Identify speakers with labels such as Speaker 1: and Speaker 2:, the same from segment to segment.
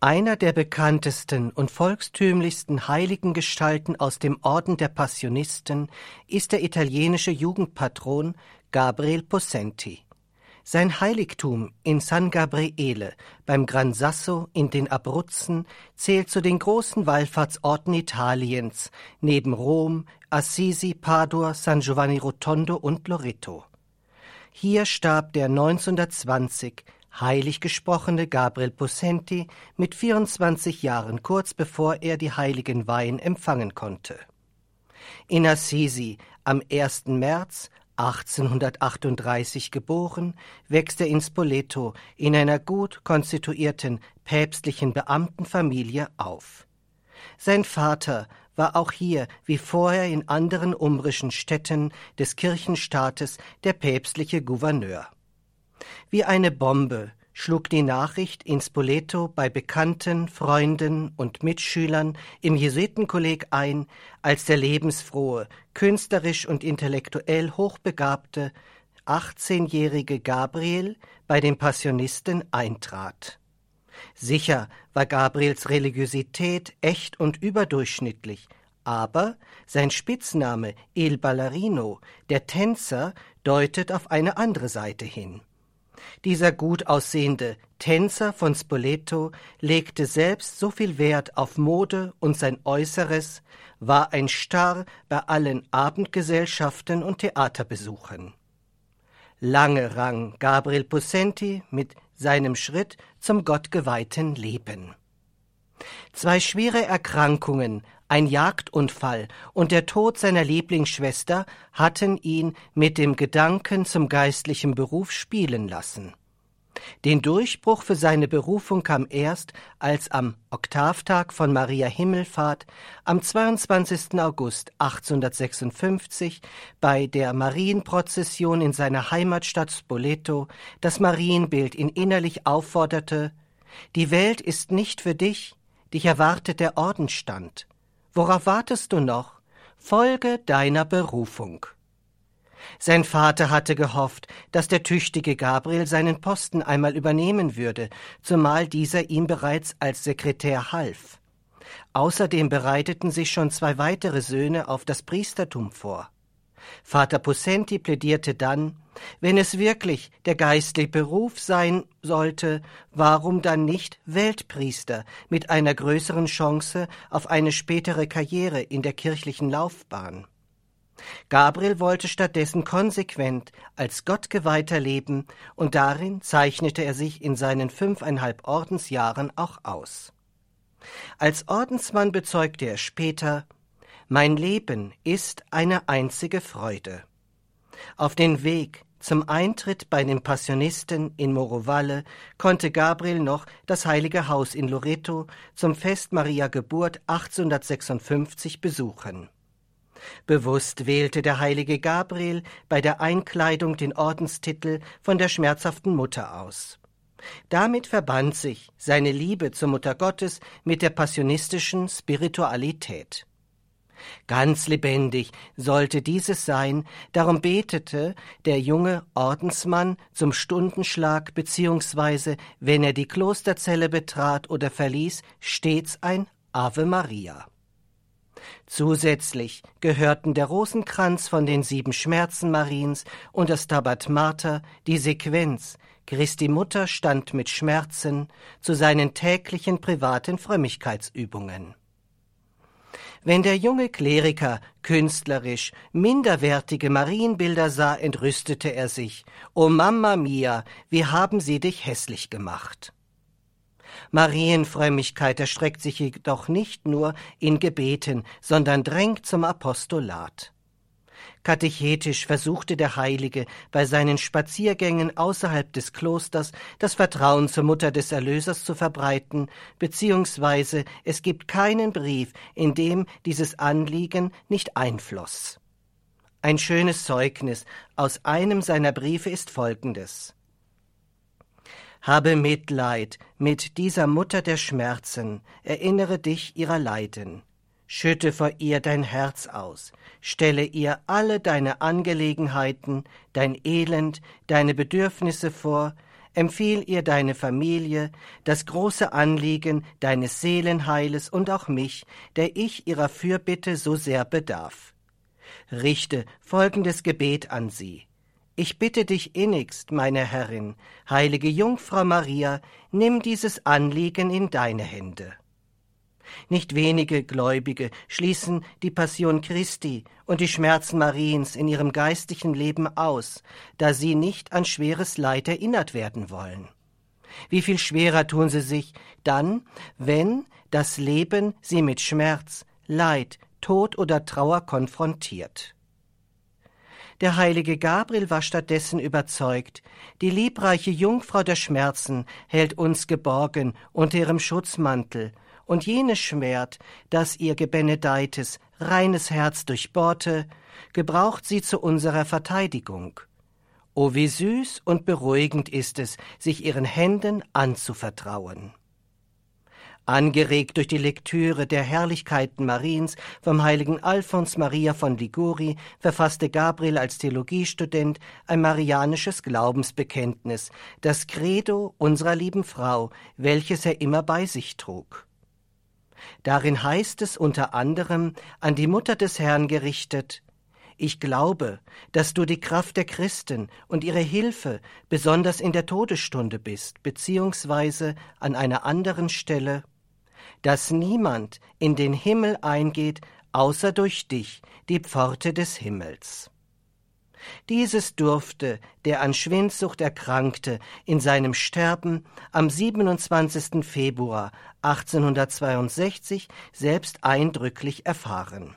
Speaker 1: Einer der bekanntesten und volkstümlichsten heiligen Gestalten aus dem Orden der Passionisten ist der italienische Jugendpatron Gabriel Possenti. Sein Heiligtum in San Gabriele beim Gran Sasso in den Abruzzen zählt zu den großen Wallfahrtsorten Italiens neben Rom, Assisi, Padua, San Giovanni Rotondo und Loreto. Hier starb der 1920 heilig gesprochene Gabriel Possenti mit 24 Jahren kurz bevor er die heiligen Weihen empfangen konnte. In Assisi am 1. März 1838 geboren, wächst er in Spoleto in einer gut konstituierten päpstlichen Beamtenfamilie auf. Sein Vater war auch hier, wie vorher in anderen umbrischen Städten des Kirchenstaates, der päpstliche Gouverneur. Wie eine Bombe schlug die Nachricht in Spoleto bei Bekannten, Freunden und Mitschülern im Jesuitenkolleg ein, als der lebensfrohe, künstlerisch und intellektuell hochbegabte 18-jährige Gabriel bei den Passionisten eintrat. Sicher war Gabriels Religiosität echt und überdurchschnittlich, aber sein Spitzname Il Ballerino, der Tänzer, deutet auf eine andere Seite hin. Dieser gut aussehende Tänzer von Spoleto legte selbst so viel Wert auf Mode und sein Äußeres, war ein Star bei allen Abendgesellschaften und Theaterbesuchen. Lange rang Gabriel Possenti mit seinem Schritt zum gottgeweihten Leben. Zwei schwere Erkrankungen ein Jagdunfall und der Tod seiner Lieblingsschwester hatten ihn mit dem Gedanken zum geistlichen Beruf spielen lassen. Den Durchbruch für seine Berufung kam erst, als am Oktavtag von Maria Himmelfahrt am 22. August 1856 bei der Marienprozession in seiner Heimatstadt Spoleto das Marienbild ihn innerlich aufforderte Die Welt ist nicht für dich, dich erwartet der Ordensstand. Worauf wartest du noch? Folge deiner Berufung. Sein Vater hatte gehofft, dass der tüchtige Gabriel seinen Posten einmal übernehmen würde, zumal dieser ihm bereits als Sekretär half. Außerdem bereiteten sich schon zwei weitere Söhne auf das Priestertum vor. Vater Possenti plädierte dann, wenn es wirklich der geistliche Beruf sein sollte, warum dann nicht Weltpriester mit einer größeren Chance auf eine spätere Karriere in der kirchlichen Laufbahn? Gabriel wollte stattdessen konsequent als Gottgeweihter leben, und darin zeichnete er sich in seinen fünfeinhalb Ordensjahren auch aus. Als Ordensmann bezeugte er später Mein Leben ist eine einzige Freude. Auf den Weg zum Eintritt bei den Passionisten in Morovalle konnte Gabriel noch das Heilige Haus in Loreto zum Fest Maria Geburt 1856 besuchen. Bewusst wählte der heilige Gabriel bei der Einkleidung den Ordenstitel von der schmerzhaften Mutter aus. Damit verband sich seine Liebe zur Mutter Gottes mit der passionistischen Spiritualität. Ganz lebendig sollte dieses sein, darum betete der junge Ordensmann zum Stundenschlag beziehungsweise, wenn er die Klosterzelle betrat oder verließ, stets ein Ave Maria. Zusätzlich gehörten der Rosenkranz von den sieben Schmerzen Mariens und das Tabat Mater, die Sequenz, Christi Mutter stand mit Schmerzen, zu seinen täglichen privaten Frömmigkeitsübungen. Wenn der junge Kleriker künstlerisch minderwertige Marienbilder sah, entrüstete er sich. O Mamma mia, wie haben sie dich hässlich gemacht. Marienfrömmigkeit erstreckt sich jedoch nicht nur in Gebeten, sondern drängt zum Apostolat. Katechetisch versuchte der Heilige bei seinen Spaziergängen außerhalb des Klosters das Vertrauen zur Mutter des Erlösers zu verbreiten, beziehungsweise es gibt keinen Brief, in dem dieses Anliegen nicht einfloss. Ein schönes Zeugnis aus einem seiner Briefe ist folgendes. Habe Mitleid mit dieser Mutter der Schmerzen, erinnere dich ihrer Leiden. Schütte vor ihr dein Herz aus, stelle ihr alle deine Angelegenheiten, dein Elend, deine Bedürfnisse vor, empfiehl ihr deine Familie, das große Anliegen deines Seelenheiles und auch mich, der ich ihrer Fürbitte so sehr bedarf. Richte folgendes Gebet an sie. Ich bitte dich innigst, meine Herrin, heilige Jungfrau Maria, nimm dieses Anliegen in deine Hände. Nicht wenige Gläubige schließen die Passion Christi und die Schmerzen Mariens in ihrem geistlichen Leben aus, da sie nicht an schweres Leid erinnert werden wollen. Wie viel schwerer tun sie sich dann, wenn das Leben sie mit Schmerz, Leid, Tod oder Trauer konfrontiert. Der heilige Gabriel war stattdessen überzeugt, die liebreiche Jungfrau der Schmerzen hält uns geborgen unter ihrem Schutzmantel und jenes Schwert, das ihr gebenedeites, reines Herz durchbohrte, gebraucht sie zu unserer Verteidigung. O wie süß und beruhigend ist es, sich ihren Händen anzuvertrauen. Angeregt durch die Lektüre der Herrlichkeiten Mariens vom heiligen Alphons Maria von Liguri verfasste Gabriel als Theologiestudent ein marianisches Glaubensbekenntnis, das Credo unserer lieben Frau, welches er immer bei sich trug. Darin heißt es unter anderem an die Mutter des Herrn gerichtet Ich glaube, dass du die Kraft der Christen und ihre Hilfe besonders in der Todesstunde bist, beziehungsweise an einer anderen Stelle, dass niemand in den Himmel eingeht, außer durch dich, die Pforte des Himmels. Dieses durfte der an Schwindsucht Erkrankte in seinem Sterben am 27. Februar 1862 selbst eindrücklich erfahren.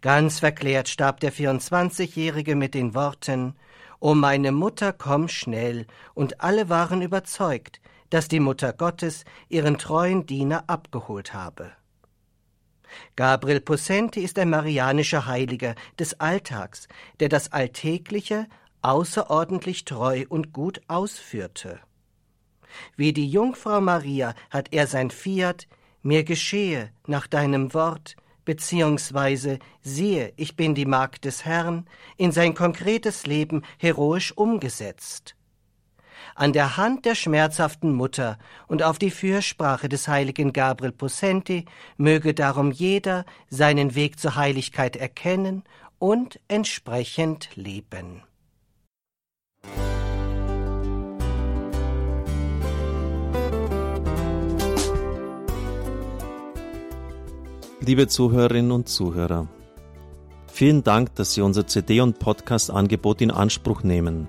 Speaker 1: Ganz verklärt starb der 24-Jährige mit den Worten O meine Mutter, komm schnell, und alle waren überzeugt, dass die Mutter Gottes ihren treuen Diener abgeholt habe. Gabriel Possenti ist ein marianischer Heiliger des Alltags, der das Alltägliche außerordentlich treu und gut ausführte. Wie die Jungfrau Maria hat er sein Fiat, mir geschehe nach deinem Wort, beziehungsweise siehe, ich bin die Magd des Herrn, in sein konkretes Leben heroisch umgesetzt an der Hand der schmerzhaften Mutter und auf die Fürsprache des heiligen Gabriel Possenti möge darum jeder seinen Weg zur Heiligkeit erkennen und entsprechend leben.
Speaker 2: Liebe Zuhörerinnen und Zuhörer, vielen Dank, dass Sie unser CD- und Podcast-Angebot in Anspruch nehmen.